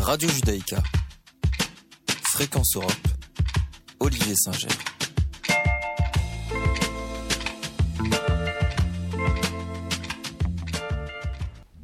Radio Judaïka. Fréquence Europe. Olivier Singer.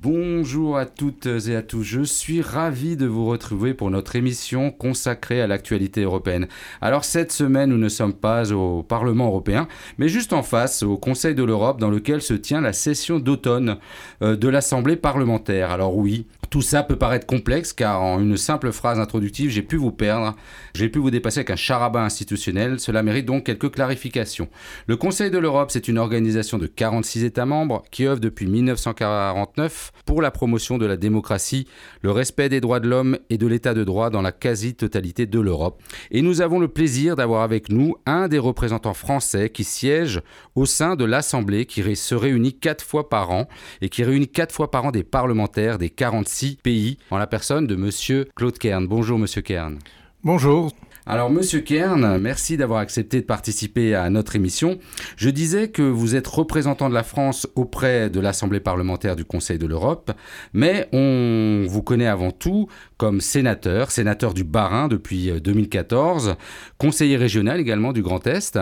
Bonjour à toutes et à tous, je suis ravi de vous retrouver pour notre émission consacrée à l'actualité européenne. Alors cette semaine, nous ne sommes pas au Parlement européen, mais juste en face, au Conseil de l'Europe, dans lequel se tient la session d'automne euh, de l'Assemblée parlementaire. Alors oui, tout ça peut paraître complexe car en une simple phrase introductive, j'ai pu vous perdre, j'ai pu vous dépasser avec un charabin institutionnel, cela mérite donc quelques clarifications. Le Conseil de l'Europe, c'est une organisation de 46 États membres qui œuvre depuis 1949 pour la promotion de la démocratie, le respect des droits de l'homme et de l'état de droit dans la quasi-totalité de l'Europe. Et nous avons le plaisir d'avoir avec nous un des représentants français qui siège au sein de l'Assemblée qui se réunit quatre fois par an et qui réunit quatre fois par an des parlementaires des 46 pays, en la personne de Monsieur Claude Kern. Bonjour Monsieur Kern. Bonjour. Alors, Monsieur Kern, merci d'avoir accepté de participer à notre émission. Je disais que vous êtes représentant de la France auprès de l'Assemblée parlementaire du Conseil de l'Europe, mais on vous connaît avant tout comme sénateur, sénateur du Bas-Rhin depuis 2014, conseiller régional également du Grand Est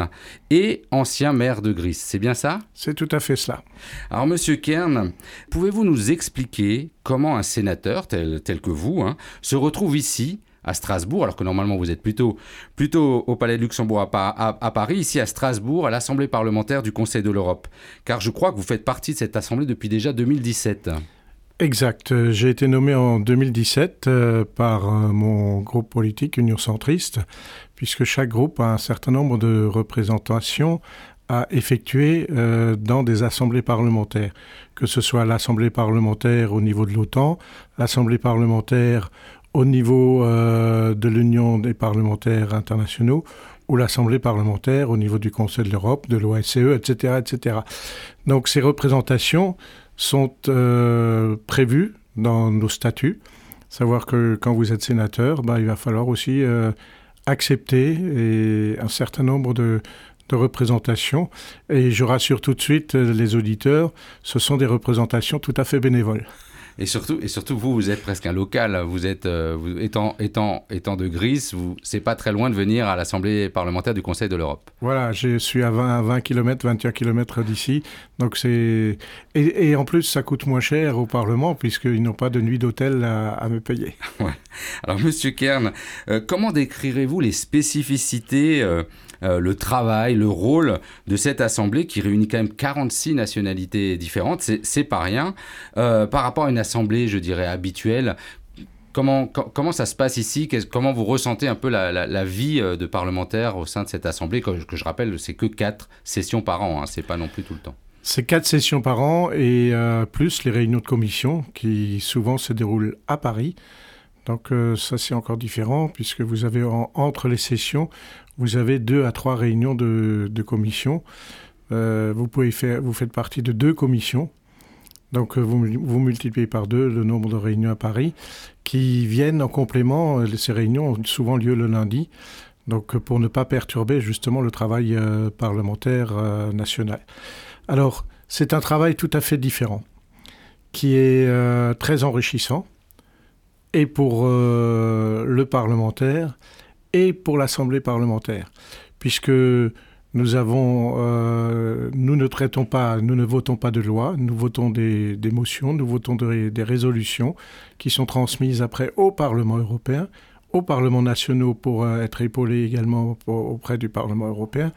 et ancien maire de Gris. C'est bien ça? C'est tout à fait cela. Alors, Monsieur Kern, pouvez-vous nous expliquer comment un sénateur tel, que vous hein, se retrouve ici à Strasbourg, alors que normalement vous êtes plutôt, plutôt au Palais de Luxembourg à, Paris, ici à Strasbourg, à l'Assemblée parlementaire du Conseil de l'Europe. Car je crois que vous faites partie de cette Assemblée depuis déjà 2017. Exact. J'ai été nommé en 2017 euh, par euh, mon groupe politique Union Centriste, puisque chaque groupe a un certain nombre de représentations à effectuer euh, dans des assemblées parlementaires, que ce soit l'Assemblée parlementaire au niveau de l'OTAN, l'Assemblée parlementaire au niveau euh, de l'Union des parlementaires internationaux ou l'Assemblée parlementaire au niveau du Conseil de l'Europe, de l'OSCE, etc., etc. Donc ces représentations sont euh, prévues dans nos statuts. Savoir que quand vous êtes sénateur, bah, il va falloir aussi euh, accepter un certain nombre de, de représentations. Et je rassure tout de suite les auditeurs, ce sont des représentations tout à fait bénévoles. Et surtout, et surtout, vous, vous êtes presque un local. Vous êtes, euh, vous, étant, étant, étant de Gris, c'est pas très loin de venir à l'Assemblée parlementaire du Conseil de l'Europe. Voilà, je suis à 20, 20 km, 21 km d'ici. Donc c'est et, et, en plus, ça coûte moins cher au Parlement puisqu'ils n'ont pas de nuit d'hôtel à, me payer. Ouais. Alors, Monsieur Kern, euh, comment décrirez-vous les spécificités euh, euh, le travail, le rôle de cette assemblée qui réunit quand même 46 nationalités différentes. C'est pas rien. Euh, par rapport à une assemblée, je dirais, habituelle, Comment, ça se passe ici? Comment vous ressentez un peu la, vie euh, de parlementaire au sein de cette assemblée? Que, je rappelle, c'est que quatre sessions par an, hein, c'est pas non plus tout le temps. C'est quatre sessions par an et plus les réunions de commission qui souvent se déroulent à Paris. Donc ça c'est encore différent puisque vous avez entre les sessions, vous avez deux à trois réunions de, commission. Euh, vous, pouvez faire, vous faites partie de deux commissions. Donc euh, vous, vous, multipliez par deux le nombre de réunions à Paris qui viennent en complément. Euh, ces réunions ont souvent lieu le lundi. Donc pour ne pas perturber justement le travail parlementaire national. Alors c'est un travail tout à fait différent qui est très enrichissant et pour le parlementaire et pour l'Assemblée parlementaire, puisque nous avons, euh, nous ne traitons pas, nous ne votons pas de loi, nous votons des, motions, nous votons des résolutions qui sont transmises après au Parlement européen, aux parlements nationaux pour euh, être épaulés également auprès du Parlement européen,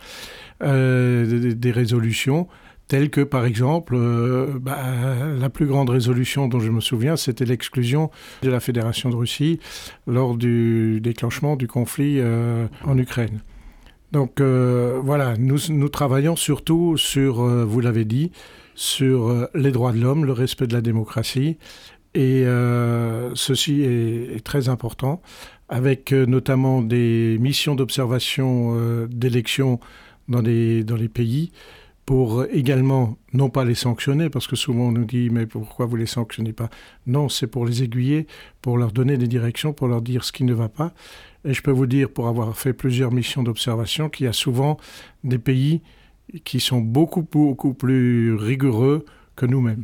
euh, des, résolutions telles que par exemple euh, bah, la plus grande résolution dont je me souviens, c'était l'exclusion de la Fédération de Russie lors du déclenchement du conflit euh, en Ukraine. Donc euh, voilà, nous, nous, travaillons surtout sur, vous l'avez dit, sur les droits de l'homme, le respect de la démocratie, et ceci est, est, très important, avec notamment des missions d'observation d'élections dans les, dans les pays pour également, non pas les sanctionner, parce que souvent on nous dit mais pourquoi vous les sanctionnez pas? Non, c'est pour les aiguiller, pour leur donner des directions, pour leur dire ce qui ne va pas. Et je peux vous dire, pour avoir fait plusieurs missions d'observation, qu'il y a souvent des pays qui sont beaucoup, beaucoup plus rigoureux que nous-mêmes.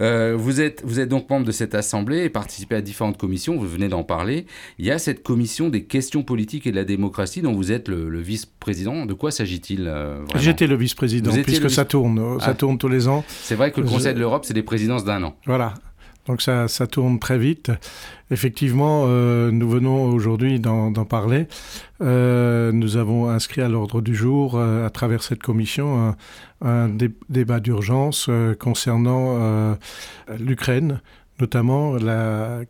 Euh, vous, êtes, vous êtes donc membre de cette assemblée et participez à différentes commissions, vous venez d'en parler. Il y a cette commission des questions politiques et de la démocratie dont vous êtes le, vice-président. De quoi s'agit-il euh, J'étais le vice-président, puisque ça tourne, ça ah. tourne tous les ans. C'est vrai que le Conseil de l'Europe, c'est des présidences d'un an. Voilà, donc ça, tourne très vite. Effectivement, euh, nous venons aujourd'hui d'en parler. Euh, nous avons inscrit à l'ordre du jour, euh, à travers cette commission, un, débat d'urgence concernant l'Ukraine, notamment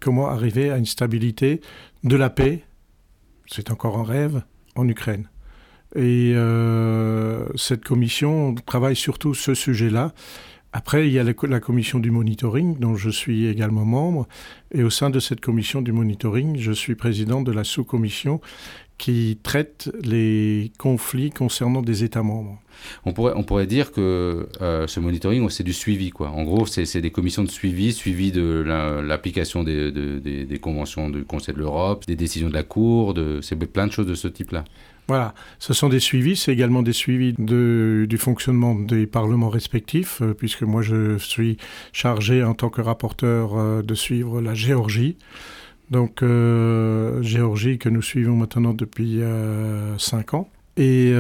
comment arriver à une stabilité de la paix, c'est encore un rêve, en Ukraine. Et cette commission travaille surtout ce sujet-là. Après, il y a la, commission du monitoring, dont je suis également membre. Et au sein de cette commission du monitoring, je suis président de la sous-commission qui traite les conflits concernant des États membres. On pourrait, on pourrait dire que euh, ce monitoring, c'est du suivi. Quoi. En gros, c'est des commissions de suivi, suivi de l'application des, des, conventions du Conseil de l'Europe, des décisions de la Cour, c'est plein de choses de ce type-là. Voilà, ce sont des suivis, c'est également des suivis de, du fonctionnement des parlements respectifs, euh, puisque moi je suis chargé en tant que rapporteur euh, de suivre la Géorgie. Donc euh, Géorgie que nous suivons maintenant depuis cinq ans. Et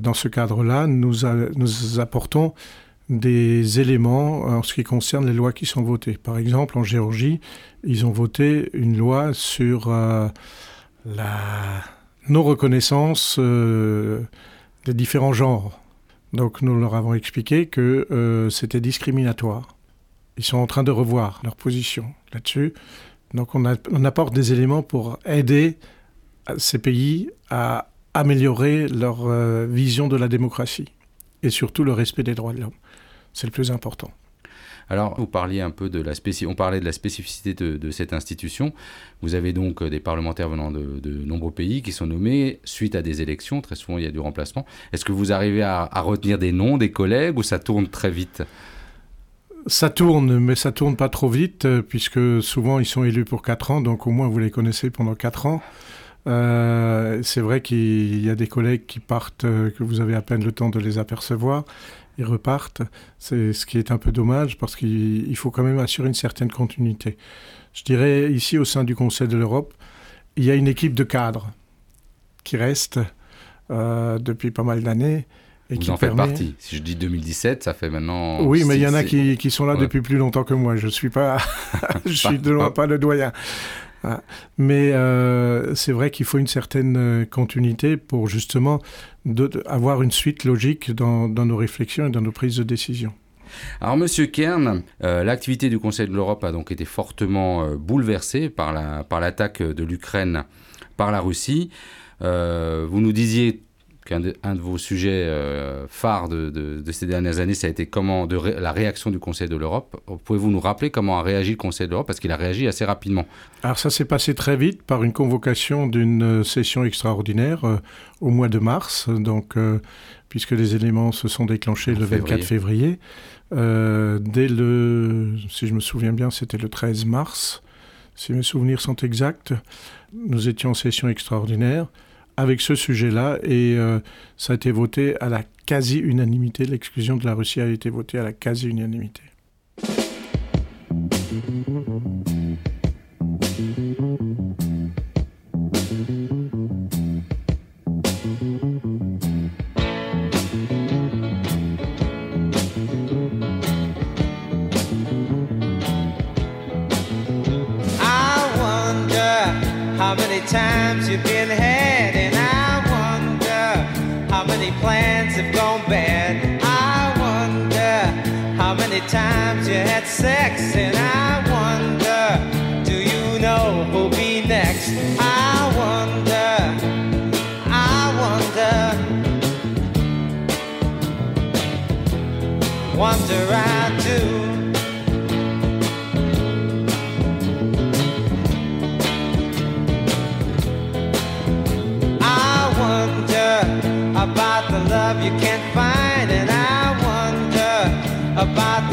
dans ce cadre-là, nous, nous apportons des éléments en ce qui concerne les lois qui sont votées. Par exemple, en Géorgie, ils ont voté une loi sur la nos reconnaissances euh, des différents genres. Donc nous leur avons expliqué que euh, c'était discriminatoire. Ils sont en train de revoir leur position là-dessus. Donc on, apporte des éléments pour aider ces pays à améliorer leur euh, vision de la démocratie et surtout le respect des droits de l'homme. C'est le plus important. Alors, vous parliez un peu de la on parlait de la spécificité de, cette institution. Vous avez donc euh, des parlementaires venant de, nombreux pays qui sont nommés suite à des élections. Très souvent, il y a du remplacement. Est-ce que vous arrivez à, retenir des noms des collègues ou ça tourne très vite? Ça tourne, mais ça tourne pas trop vite, euh, puisque souvent ils sont élus pour 4 ans, donc au moins vous les connaissez pendant 4 ans. Euh, c'est vrai qu'il y a des collègues qui partent, que vous avez à peine le temps de les apercevoir ils repartent. C'est ce qui est un peu dommage parce qu'il faut quand même assurer une certaine continuité. Je dirais ici au sein du Conseil de l'Europe, il y a une équipe de cadres qui reste euh, depuis pas mal d'années. Et Vous qui en faites partie. Si je dis 2017, ça fait maintenant. Oui, mais il y en a qui, qui sont là depuis plus longtemps que moi. Je suis pas, je suis de loin pas le doyen. Mais euh, c'est vrai qu'il faut une certaine euh, continuité pour justement avoir une suite logique dans, nos réflexions et dans nos prises de décision. Alors, Monsieur Kern, euh, l'activité du Conseil de l'Europe a donc été fortement bouleversée par l'attaque de l'Ukraine par la Russie. vous nous disiez qu'un de, un de vos sujets euh, phares de, ces dernières années, ça a été comment de la réaction du Conseil de l'Europe. Pouvez-vous nous rappeler comment a réagi le Conseil de l'Europe? Parce qu'il a réagi assez rapidement. Alors ça s'est passé très vite par une convocation d'une euh, session extraordinaire euh, au mois de mars, donc, puisque les éléments se sont déclenchés le 24 février. dès le, si je me souviens bien, c'était le 13 mars, si mes souvenirs sont exacts, nous étions en session extraordinaire avec ce sujet-là et euh, ça a été voté à la quasi-unanimité. L'exclusion de la Russie a été votée à la quasi-unanimité. Times you had sex, and I wonder, do you know who'll be next? I wonder, I wonder, wonder I do.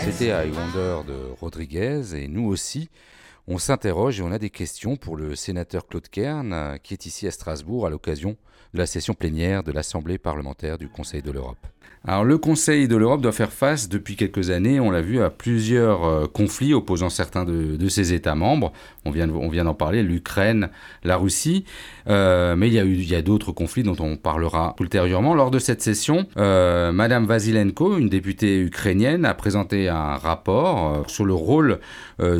C'était I Wonder de Rodriguez et nous aussi, on s'interroge et on a des questions pour le sénateur Claude Kern euh, qui est ici à Strasbourg à l'occasion de la session plénière de l'Assemblée parlementaire du Conseil de l'Europe. Alors le Conseil de l'Europe doit faire face depuis quelques années, on l'a vu, à plusieurs euh, conflits opposant certains de, ses États membres. On vient, d'en parler, l'Ukraine, la Russie, Euh, mais il y a, d'autres conflits dont on parlera ultérieurement. Lors de cette session, euh, Madame Vasilenko, une députée ukrainienne, a présenté un rapport euh, sur le rôle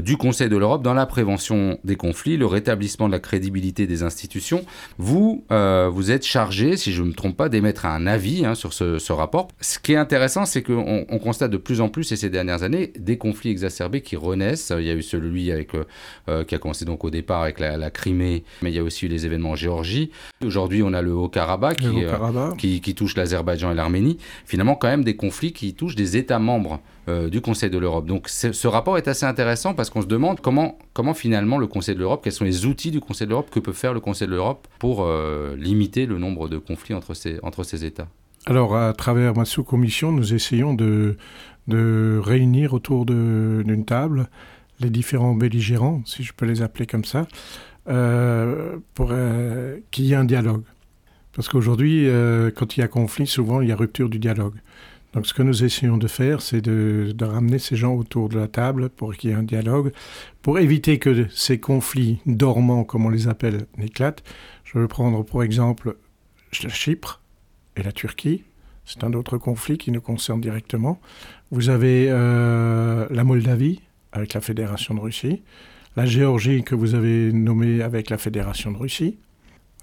du Conseil de l'Europe dans la prévention des conflits, le rétablissement de la crédibilité des institutions. Vous, vous êtes chargé, si je ne me trompe pas, d'émettre un avis hein, sur ce rapport. Ce qui est intéressant, c'est qu'on on constate de plus en plus, et ces dernières années, des conflits exacerbés qui renaissent. Il y a eu celui avec, euh, euh, qui a commencé donc au départ avec la, la Crimée, mais il y a aussi eu les événements en Géorgie. Aujourd'hui, on a le Haut-Karabakh qui, euh, qui, qui touche l'Azerbaïdjan et l'Arménie. Finalement, quand même des conflits qui touchent des États membres euh, du Conseil de l'Europe. Donc ce rapport est assez intéressant parce qu'on se demande comment, comment finalement le Conseil de l'Europe, quels sont les outils du Conseil de l'Europe, que peut faire le Conseil de l'Europe pour euh, limiter le nombre de conflits entre ces, entre ces États. Alors, à travers ma sous-commission, nous essayons de, de réunir autour d'une table les différents belligérants, si je peux les appeler comme ça, euh, pour euh, qu'il y ait un dialogue. Parce qu'aujourd'hui, euh, quand il y a conflit, souvent il y a rupture du dialogue. Donc ce que nous essayons de faire, c'est de, de ramener ces gens autour de la table pour qu'il y ait un dialogue, pour éviter que ces conflits dormants, comme on les appelle, n'éclatent. Je veux prendre pour exemple Chypre et la Turquie. C'est un autre conflit qui nous concerne directement. Vous avez euh, la Moldavie avec la Fédération de Russie, la Géorgie que vous avez nommée avec la Fédération de Russie.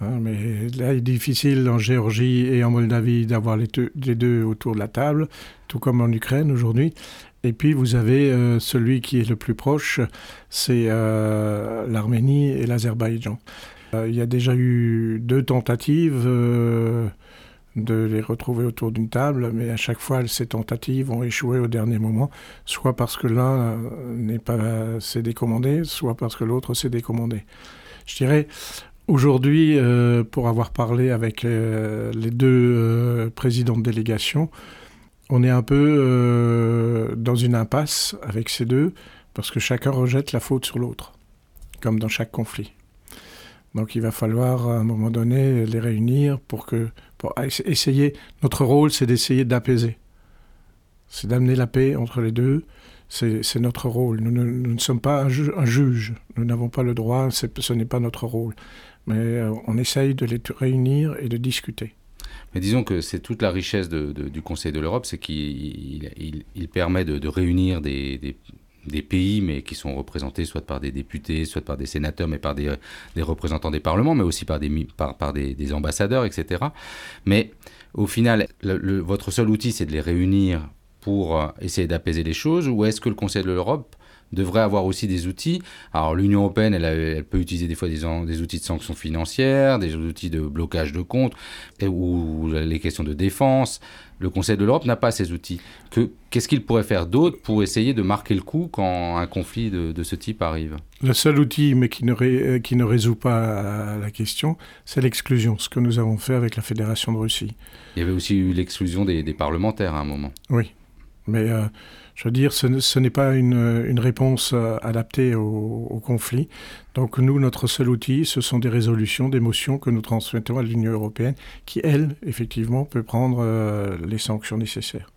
Hein, mais là, il est difficile en Géorgie et en Moldavie d'avoir les, deux- autour de la table, tout comme en Ukraine aujourd'hui. Et puis vous avez euh, celui qui est le plus proche, c'est euh, l'Arménie et l'Azerbaïdjan. Il y a déjà eu deux tentatives de les retrouver autour d'une table, mais à chaque fois ces tentatives ont échoué au dernier moment, soit parce que l'un euh, n'est pas s'est décommandé, soit parce que l'autre s'est décommandé. Je dirais aujourd'hui, euh, pour avoir parlé avec euh, les deux présidents de délégation, on est un peu dans une impasse avec ces deux, parce que chacun rejette la faute sur l'autre, comme dans chaque conflit. Donc il va falloir à un moment donné les réunir pour que pour essa- essayer. Notre rôle, c'est d'essayer d'apaiser. C'est d'amener la paix entre les deux. C'est notre rôle. Nous ne, sommes pas un, ju- un juge. Nous n'avons pas le droit. Ce n'est pas notre rôle. Mais euh, on essaye de les réunir et de discuter. Mais disons que c'est toute la richesse de- du Conseil de l'Europe, c'est qu'il il- permet de, réunir des- des pays, mais qui sont représentés soit par des députés, soit par des sénateurs, mais par des, des représentants des parlements, mais aussi par des, par, des, ambassadeurs, etc. Mais au final, votre seul outil, c'est de les réunir pour euh, essayer d'apaiser les choses, ou est-ce que le Conseil de l'Europe devrait avoir aussi des outils. Alors l'Union européenne, elle, a- elle peut utiliser des fois des, outils de sanctions financières, des outils de blocage de comptes, et- ou les questions de défense. Le Conseil de l'Europe n'a pas ces outils. Que- Qu'est-ce qu'il pourrait faire d'autre pour essayer de marquer le coup quand un conflit de, de ce type arrive? Le seul outil, mais qui ne, ré- euh, qui ne résout pas la question, c'est l'exclusion, ce que nous avons fait avec la Fédération de Russie. Il y avait aussi eu l'exclusion des, des parlementaires à un moment. Oui, mais euh, je veux dire, ce, ne- ce n'est pas une, réponse euh, adaptée au, au conflit. Donc nous, notre seul outil, ce sont des résolutions, des motions que nous transmettons à l'Union européenne, qui, elle, effectivement, peut prendre euh, les sanctions nécessaires.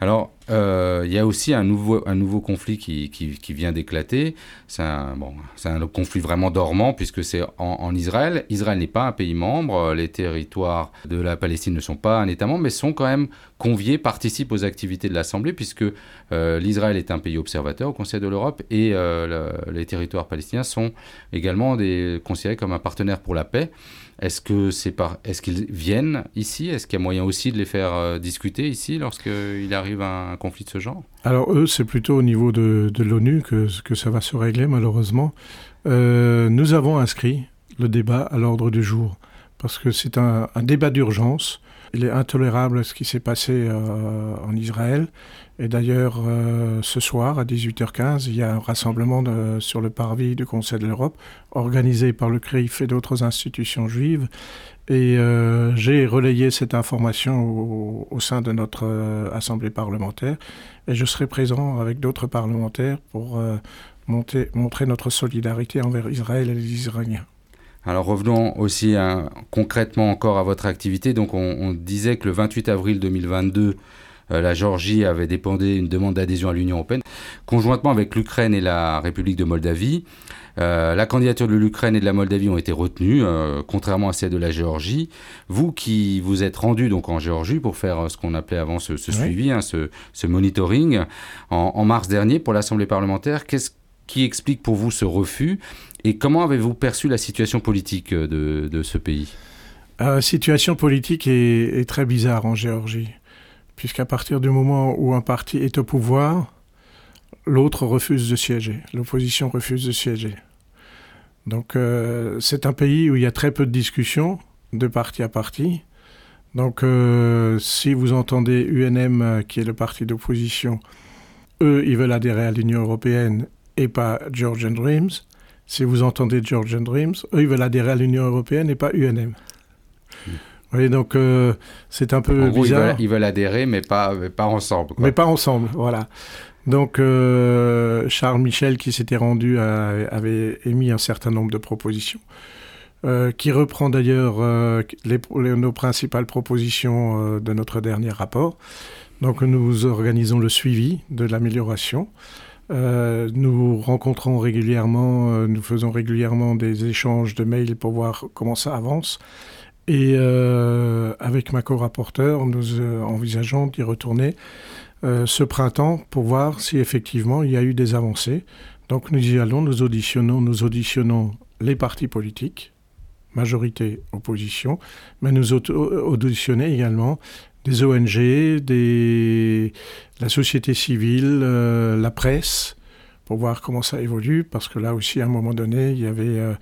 Alors, euh, il y a aussi un nouveau, conflit qui, vient d'éclater. C'est un, conflit vraiment dormant puisque c'est en, Israël. Israël n'est pas un pays membre. Les territoires de la Palestine ne sont pas un État membre, mais sont quand même conviés, participent aux activités de l'Assemblée puisque euh, l'Israël est un pays observateur au Conseil de l'Europe et euh, les territoires palestiniens sont également considérés comme un partenaire pour la paix. Est-ce que c'est par, est-ce qu'ils viennent ici? Est-ce qu'il y a moyen aussi de les faire euh, discuter ici lorsqu'il arrive un, conflit de ce genre? Alors eux, c'est plutôt au niveau de, l'ONU que, ça va se régler malheureusement. Euh, nous avons inscrit le débat à l'ordre du jour parce que c'est un, débat d'urgence. Il est intolérable ce qui s'est passé euh, en Israël. Et d'ailleurs, euh, ce soir, à 18h15, il y a un rassemblement sur le parvis du Conseil de l'Europe, organisé par le CRIF et d'autres institutions juives. Et euh, j'ai relayé cette information au, sein de notre Assemblée parlementaire. Et je serai présent avec d'autres parlementaires pour montrer notre solidarité envers Israël et les Israéliens. Alors revenons aussi hein, concrètement encore à votre activité. Donc on, on disait que le 28 avril 2022, euh, la Géorgie avait déposé une demande d'adhésion à l'Union européenne, conjointement avec l'Ukraine et la République de Moldavie. Euh, la candidature de l'Ukraine et de la Moldavie ont été retenues, euh, contrairement à celle de la Géorgie. Vous qui vous êtes rendu donc en Géorgie pour faire ce qu'on appelait avant ce, suivi, hein, ce, monitoring, en, mars dernier pour l'Assemblée parlementaire, qu'est-ce qui explique pour vous ce refus? Et comment avez-vous perçu la situation politique de, ce pays? La situation politique est, très bizarre en Géorgie puisqu'à partir du moment où un parti est au pouvoir, l'autre refuse de siéger, l'opposition refuse de siéger. Donc euh, c'est un pays où il y a très peu de discussions de parti à parti. Donc euh, si vous entendez UNM, euh, qui est le parti d'opposition, eux, ils veulent adhérer à l'Union européenne et pas Georgian Dreams. Si vous entendez Georgian Dreams, eux, ils veulent adhérer à l'Union européenne et pas UNM. Hmm. Oui, donc euh, c'est un peu bizarre. Ils veulent, adhérer, mais pas, pas ensemble. Mais pas ensemble, voilà. Donc euh, Charles Michel, qui s'était rendu, avait émis un certain nombre de propositions, euh, qui reprend d'ailleurs nos principales propositions de notre dernier rapport. Donc nous organisons le suivi de l'amélioration. Nous rencontrons régulièrement, nous faisons régulièrement des échanges de mails pour voir comment ça avance. Et euh, avec ma co-rapporteur, nous euh, envisageons d'y retourner euh, ce printemps pour voir si effectivement il y a eu des avancées. Donc nous y allons, nous auditionnons, nous auditionnons les partis politiques, majorité opposition, mais nous auditionnons également des ONG, des, la société civile, la presse, pour voir comment ça évolue, parce que là aussi, à un moment donné, il y avait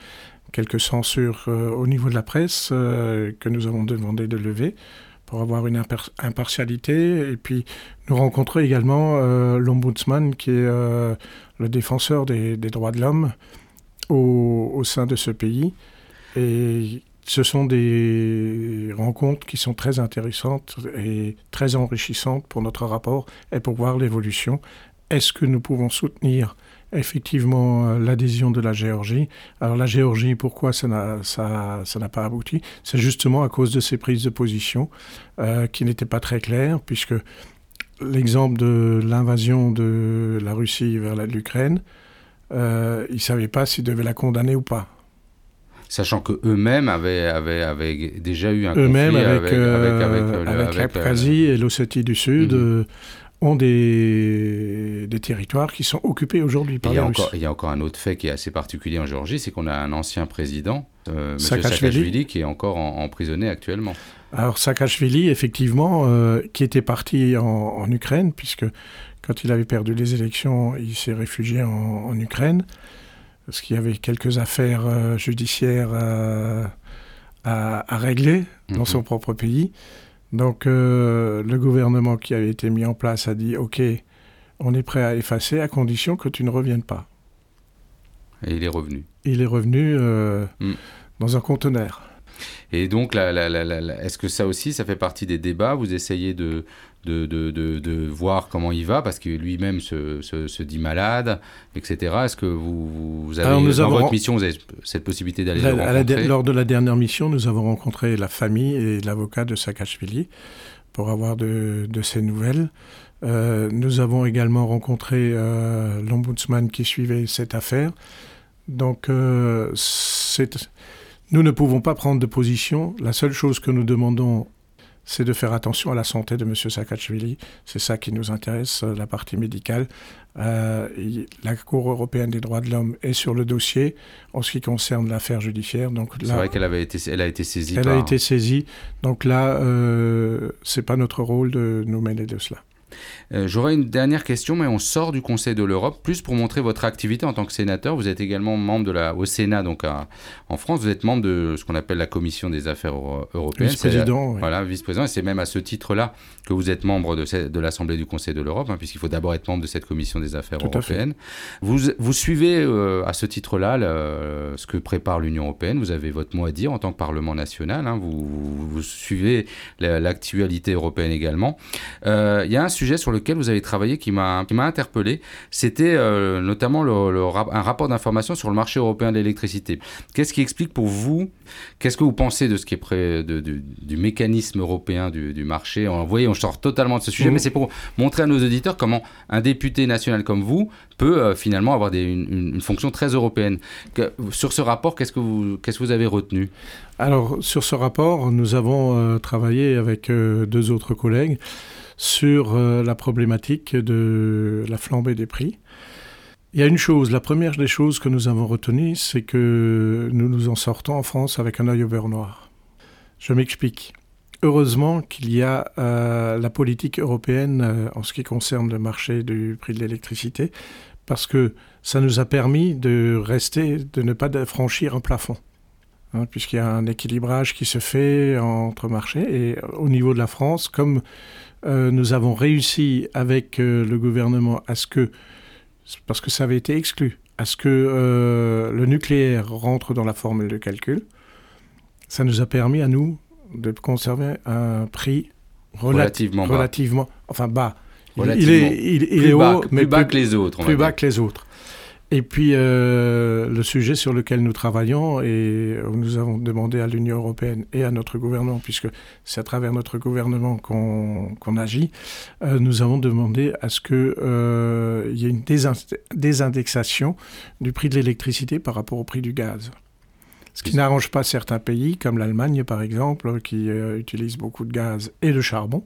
quelques censures euh, au niveau de la presse euh, que nous avons demandé de lever pour avoir une impartialité. Et puis, nous rencontrons également euh, l'ombudsman, qui est le défenseur des, droits de l'homme au, au, sein de ce pays. Et ce sont des rencontres qui sont très intéressantes et très enrichissantes pour notre rapport et pour voir l'évolution. Est-ce que nous pouvons soutenir effectivement l'adhésion de la Géorgie? Alors la Géorgie, pourquoi ça n'a pas abouti? C'est justement à cause de ces prises de position euh, qui n'étaient pas très claires, puisque l'exemple de l'invasion de la Russie vers l'Ukraine, euh, ils ne savaient pas s'ils devaient la condamner ou pas. Sachant qu'eux-mêmes avaient, avaient, avaient, déjà eu un eux-mêmes avec, avec, avec, l'Abkhazie et l'Ossétie du Sud. Mhm ont des, des territoires qui sont occupés aujourd'hui par a encore, il y a encore un autre fait qui est assez particulier en Géorgie, c'est qu'on a un ancien président, euh, M. Saakashvili, qui est encore emprisonné actuellement. Alors Saakashvili, effectivement, euh, qui était parti en, Ukraine, puisque quand il avait perdu les élections, il s'est réfugié en, Ukraine, parce qu'il y avait quelques affaires euh, judiciaires à, à, régler dans mhm. son propre pays. Donc euh, le gouvernement qui avait été mis en place a dit OK, on est prêt à effacer à condition que tu ne reviennes pas. Et il est revenu. Il est revenu euh, hmm. dans un conteneur. Et donc, est-ce que ça aussi, ça fait partie des débats? Vous essayez de, de, de, de, voir comment il va, parce que lui-même se, se, dit malade, etc. Est-ce que vous, vous avez, dans votre mission, vous avez cette possibilité d'aller le rencontrer? Lors de la dernière mission, nous avons rencontré la famille et l'avocat de Saakashvili pour avoir de, ses nouvelles. nous avons également rencontré l'ombudsman qui suivait cette affaire. Donc, nous ne pouvons pas prendre de position. La seule chose que nous demandons c'est de faire attention à la santé de M. Saakashvili. C'est ça qui nous intéresse, la partie médicale. Euh, la Cour européenne des droits de l'homme est sur le dossier en ce qui concerne l'affaire judiciaire. Donc c'est vrai qu'elle avait été, elle a été saisie. Elle a été saisie. Donc là, euh, c'est pas notre rôle de nous mêler de cela. Euh, j'aurais une dernière question, mais on sort du Conseil de l'Europe, plus pour montrer votre activité en tant que sénateur. Vous êtes également membre de la, au Sénat, donc en France, vous êtes membre de ce qu'on appelle la Commission des affaires européennes. Vice-président. Voilà, vice-président. Et c'est même à ce titre-là que vous êtes membre de, de l'Assemblée du Conseil de l'Europe, hein, puisqu'il faut d'abord être membre de cette Commission des affaires européennes. Vous, vous suivez euh, à ce titre-là ce que prépare l'Union européenne. Vous avez votre mot à dire en tant que Parlement national. Hein. vous, vous, suivez l'actualité européenne également. Euh, il y a un sujet sur lequel vous avez travaillé qui m'a interpellé. C'était euh, notamment le, un rapport d'information sur le marché européen de l'électricité. Qu'est-ce qui explique pour vous Qu'est-ce que vous pensez de ce qui est près de, du mécanisme européen du, marché? Vous voyez, on sort totalement de ce sujet, mmh. mais c'est pour montrer à nos auditeurs comment un député national comme vous peut euh, finalement avoir des, une, fonction très européenne. Que, sur ce rapport, qu'est-ce que vous, qu'est-ce que vous avez retenu? Alors, sur ce rapport, nous avons travaillé avec deux autres collègues sur euh, la problématique de la flambée des prix. Il y a une chose, la première des choses que nous avons retenues, c'est que nous nous en sortons en France avec un œil au beurre noir. Je m'explique. Heureusement qu'il y a euh, la politique européenne euh, en ce qui concerne le marché du prix de l'électricité, parce que ça nous a permis de rester, de ne pas franchir un plafond. Hein, puisqu'il y a un équilibrage qui se fait entre marchés. Et au niveau de la France, comme nous avons réussi avec euh, le gouvernement à ce que, parce que ça avait été exclu, à ce que euh, le nucléaire rentre dans la formule de calcul, ça nous a permis à nous de conserver un prix relativement, relativement bas. enfin bas. Il, est, il, est haut, mais plus bas que les autres. Plus bas que les autres. Et puis, euh, le sujet sur lequel nous travaillons, et nous avons demandé à l'Union européenne et à notre gouvernement, puisque c'est à travers notre gouvernement qu'on agit, euh, nous avons demandé à ce qu'il euh, y ait une désindexation du prix de l'électricité par rapport au prix du gaz. Ce qui n'arrange pas certains pays, comme l'Allemagne par exemple, qui utilise beaucoup de gaz et de charbon.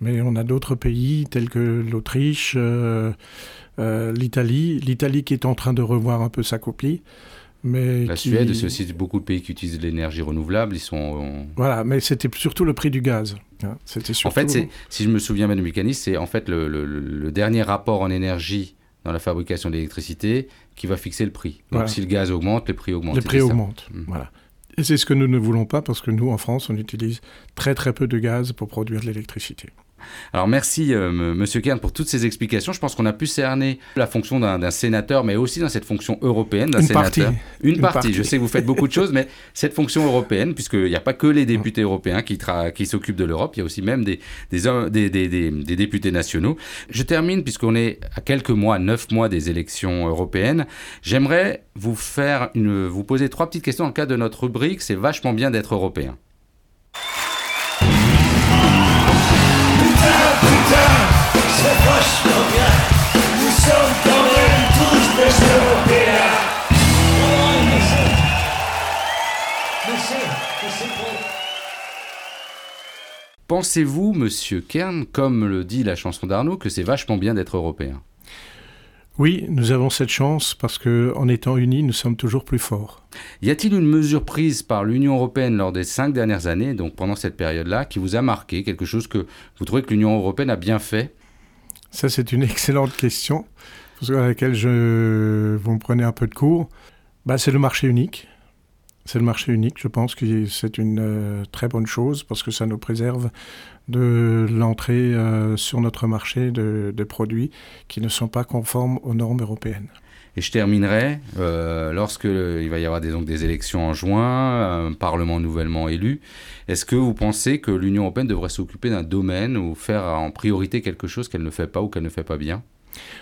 Mais on a d'autres pays tels que l'Autriche, euh, l'Italie, l'Italie qui est en train de revoir un peu sa copie. Mais la Suède, c'est aussi beaucoup de pays qui utilisent l'énergie renouvelable. Ils sont. Voilà, mais c'était surtout le prix du gaz. Hein. C'était En fait, si je me souviens bien du mécanisme, c'est en fait le, dernier rapport en énergie dans la fabrication d'électricité qui va fixer le prix. Donc si le gaz augmente, les prix augmentent. Les prix augmentent. Hmm. Voilà. Et c'est ce que nous ne voulons pas parce que nous, en France, on utilise très très peu de gaz pour produire de l'électricité. Alors merci euh, Monsieur Kern pour toutes ces explications. Je pense qu'on a pu cerner la fonction d'un sénateur, mais aussi dans cette fonction européenne d'un sénateur. Une, partie. Je sais que vous faites beaucoup de choses, mais cette fonction européenne, puisqu'il n'y a pas que les députés européens qui, qui s'occupent de l'Europe, il y a aussi même des, des, des, députés nationaux. Je termine, puisqu'on est à quelques mois, neuf mois des élections européennes. J'aimerais vous faire une, vous poser trois petites questions dans le cadre de notre rubrique. C'est vachement bien d'être européen. Pensez-vous, monsieur Kern, comme le dit la chanson d'Arnaud, que c'est vachement bien d'être européen? Oui, nous avons cette chance parce qu'en étant unis, nous sommes toujours plus forts. Y a-t-il une mesure prise par l'Union européenne lors des cinq dernières années, donc pendant cette période-là, qui vous a marqué, quelque chose que vous trouvez que l'Union européenne a bien fait? Ça, c'est une excellente question, à laquelle je... vous me prenez un peu de cours. Bah, c'est le marché unique. C'est le marché unique. Je pense que c'est une euh, très bonne chose parce que ça nous préserve de l'entrée euh, sur notre marché de, produits qui ne sont pas conformes aux normes européennes. Et je terminerai, euh, lorsqu'il va y avoir des, donc, des élections en juin, un Parlement nouvellement élu, est-ce que vous pensez que l'Union européenne devrait s'occuper d'un domaine ou faire en priorité quelque chose qu'elle ne fait pas ou qu'elle ne fait pas bien?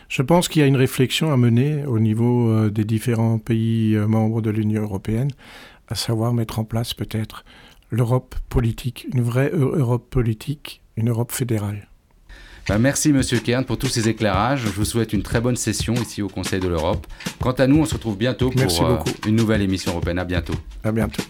Je pense qu'il y a une réflexion à mener au niveau euh, des différents pays membres de l'Union européenne, à savoir mettre en place peut-être l'Europe politique, une vraie Europe politique, une Europe fédérale. Bah, merci Monsieur Kern pour tous ces éclairages. Je vous souhaite une très bonne session ici au Conseil de l'Europe. Quant à nous, on se retrouve bientôt pour euh, une nouvelle émission européenne. À bientôt. À bientôt.